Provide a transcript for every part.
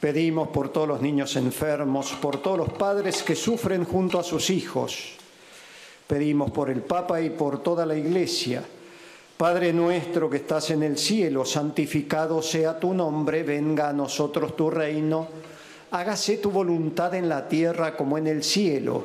Pedimos por todos los niños enfermos, por todos los padres que sufren junto a sus hijos. Pedimos por el Papa y por toda la Iglesia. Padre nuestro que estás en el cielo, santificado sea tu nombre, venga a nosotros tu reino, hágase tu voluntad en la tierra como en el cielo.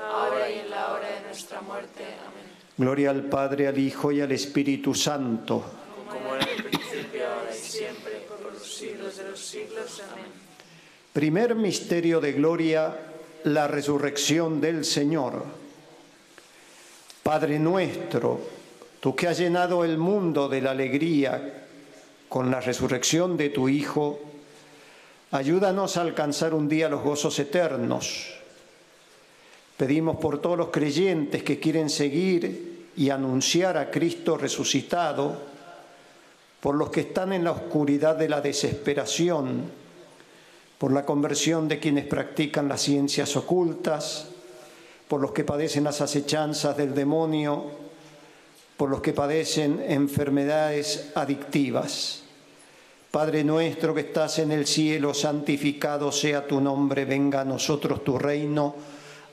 ahora y en la hora de nuestra muerte. Amén. Gloria al Padre, al Hijo y al Espíritu Santo. Como era en el principio, ahora y siempre, por los siglos de los siglos. Amén. Primer misterio de gloria, la resurrección del Señor. Padre nuestro, tú que has llenado el mundo de la alegría con la resurrección de tu Hijo, ayúdanos a alcanzar un día los gozos eternos. Pedimos por todos los creyentes que quieren seguir y anunciar a Cristo resucitado, por los que están en la oscuridad de la desesperación, por la conversión de quienes practican las ciencias ocultas, por los que padecen las acechanzas del demonio, por los que padecen enfermedades adictivas. Padre nuestro que estás en el cielo, santificado sea tu nombre, venga a nosotros tu reino,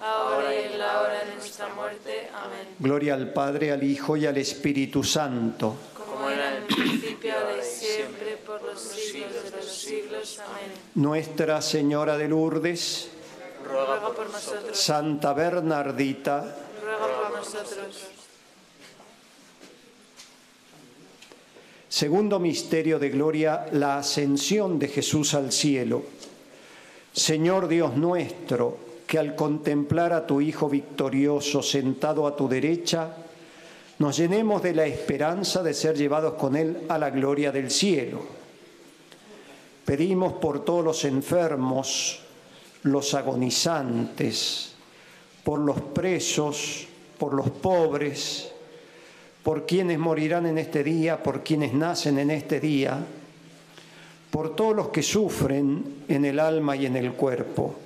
ahora y en la hora de nuestra muerte. Amén. Gloria al Padre, al Hijo y al Espíritu Santo. Como era en el principio, ahora y siempre, por los siglos de los siglos. Amén. Nuestra Señora de Lourdes, Ruega por nosotros, Santa Bernardita, ruega por nosotros. Segundo misterio de gloria, la ascensión de Jesús al cielo. Señor Dios nuestro, que al contemplar a tu Hijo victorioso sentado a tu derecha, nos llenemos de la esperanza de ser llevados con Él a la gloria del cielo. Pedimos por todos los enfermos, los agonizantes, por los presos, por los pobres, por quienes morirán en este día, por quienes nacen en este día, por todos los que sufren en el alma y en el cuerpo.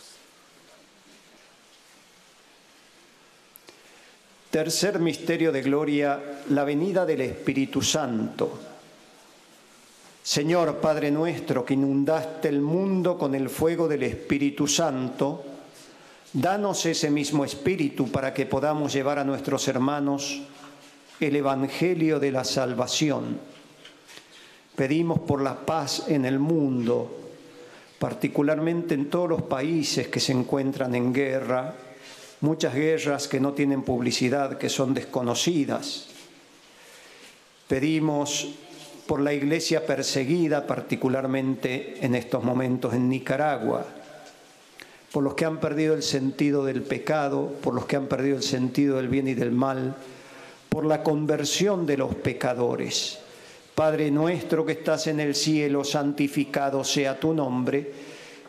Tercer misterio de gloria, la venida del Espíritu Santo. Señor Padre nuestro, que inundaste el mundo con el fuego del Espíritu Santo, danos ese mismo Espíritu para que podamos llevar a nuestros hermanos el Evangelio de la salvación. Pedimos por la paz en el mundo, particularmente en todos los países que se encuentran en guerra, muchas guerras que no tienen publicidad, que son desconocidas. Pedimos por la iglesia perseguida, particularmente en estos momentos en Nicaragua, por los que han perdido el sentido del pecado, por los que han perdido el sentido del bien y del mal, por la conversión de los pecadores. Padre nuestro que estás en el cielo, santificado sea tu nombre.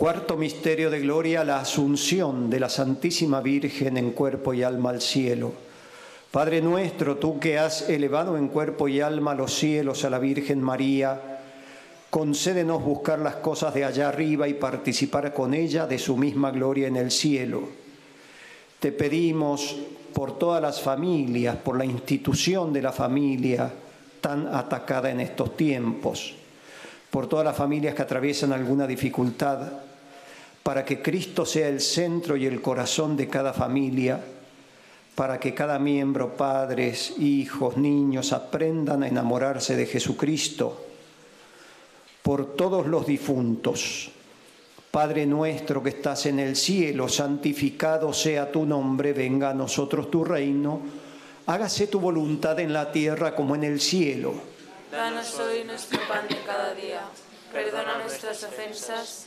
Cuarto misterio de gloria, la asunción de la Santísima Virgen en cuerpo y alma al cielo. Padre nuestro, tú que has elevado en cuerpo y alma los cielos a la Virgen María, concédenos buscar las cosas de allá arriba y participar con ella de su misma gloria en el cielo. Te pedimos por todas las familias, por la institución de la familia tan atacada en estos tiempos, por todas las familias que atraviesan alguna dificultad, para que Cristo sea el centro y el corazón de cada familia, para que cada miembro, padres, hijos, niños, aprendan a enamorarse de Jesucristo por todos los difuntos. Padre nuestro que estás en el cielo, santificado sea tu nombre, venga a nosotros tu reino, hágase tu voluntad en la tierra como en el cielo. Danos hoy nuestro pan de cada día, perdona nuestras ofensas,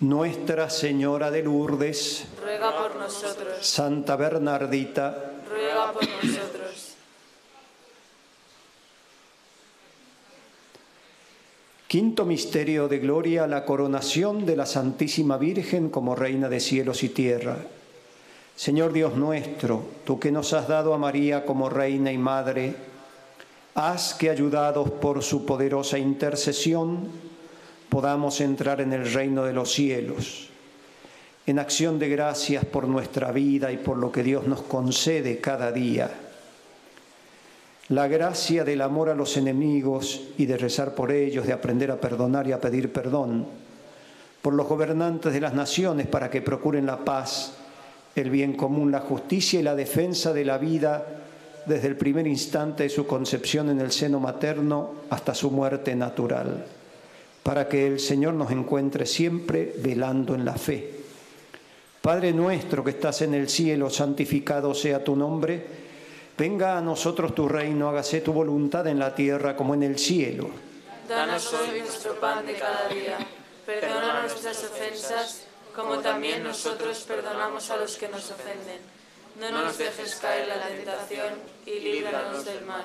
Nuestra Señora de Lourdes, ruega por nosotros. Santa Bernardita, ruega por nosotros. Quinto misterio de gloria, la coronación de la Santísima Virgen como Reina de cielos y tierra. Señor Dios nuestro, tú que nos has dado a María como Reina y Madre, haz que ayudados por su poderosa intercesión, podamos entrar en el reino de los cielos. En acción de gracias por nuestra vida y por lo que Dios nos concede cada día. La gracia del amor a los enemigos y de rezar por ellos, de aprender a perdonar y a pedir perdón. Por los gobernantes de las naciones para que procuren la paz, el bien común, la justicia y la defensa de la vida desde el primer instante de su concepción en el seno materno hasta su muerte natural para que el Señor nos encuentre siempre velando en la fe. Padre nuestro que estás en el cielo, santificado sea tu nombre, venga a nosotros tu reino, hágase tu voluntad en la tierra como en el cielo. Danos hoy nuestro pan de cada día, perdona nuestras ofensas como también nosotros perdonamos a los que nos ofenden. No nos dejes caer en la tentación y líbranos del mal.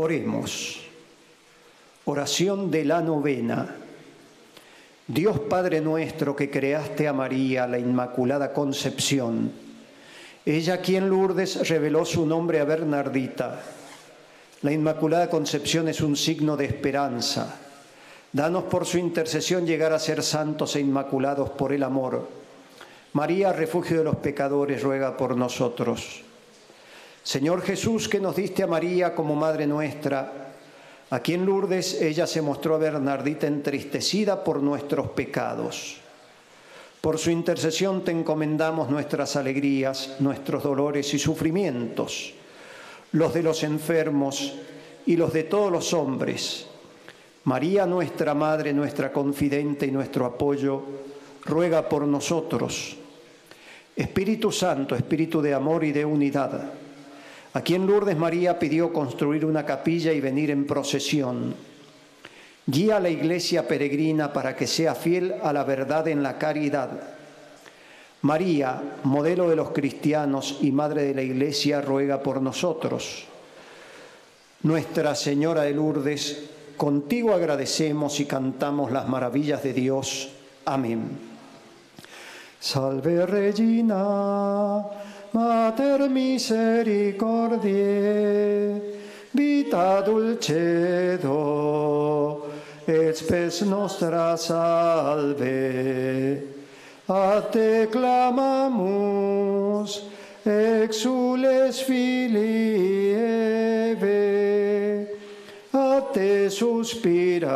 Oremos. Oración de la novena. Dios Padre nuestro que creaste a María, la Inmaculada Concepción, ella quien Lourdes reveló su nombre a Bernardita. La Inmaculada Concepción es un signo de esperanza. Danos por su intercesión llegar a ser santos e inmaculados por el amor. María, refugio de los pecadores, ruega por nosotros. Señor Jesús, que nos diste a María como Madre nuestra, aquí en Lourdes ella se mostró a Bernardita entristecida por nuestros pecados. Por su intercesión te encomendamos nuestras alegrías, nuestros dolores y sufrimientos, los de los enfermos y los de todos los hombres. María, nuestra Madre, nuestra confidente y nuestro apoyo, ruega por nosotros. Espíritu Santo, Espíritu de amor y de unidad. Aquí en Lourdes María pidió construir una capilla y venir en procesión. Guía a la iglesia peregrina para que sea fiel a la verdad en la caridad. María, modelo de los cristianos y madre de la iglesia, ruega por nosotros. Nuestra Señora de Lourdes, contigo agradecemos y cantamos las maravillas de Dios. Amén. Salve Regina, Mater misericordiae, vita dulcedo, et spes nostra salve. A te clamamus, exules filii a te suspiramus,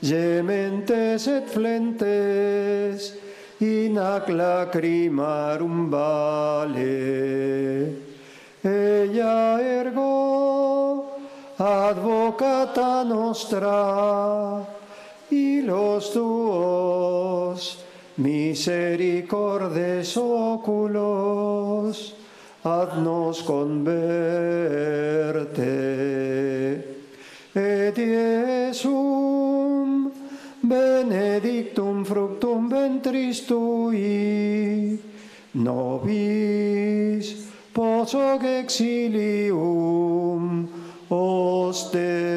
gementes et flentes, in ac lacrimarum vale. Ella ergo, advocata nostra, y los tuos misericordes oculos, haznos converte. Et Iesum benedictum fructum ventris tui, nobis posoc exilium ostende.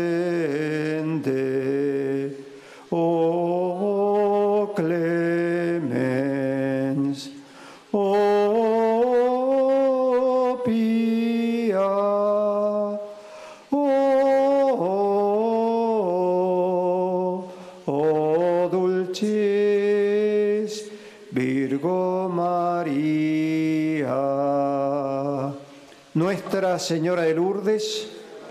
Nuestra Señora de Lourdes,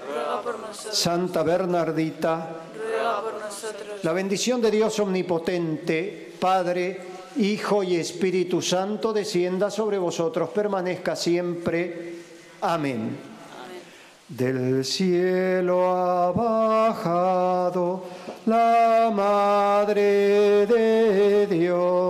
ruega por nosotros, Santa Bernardita, ruega por nosotros. la bendición de Dios omnipotente, Padre, Hijo y Espíritu Santo, descienda sobre vosotros, permanezca siempre. Amén. Del cielo ha bajado la Madre de Dios.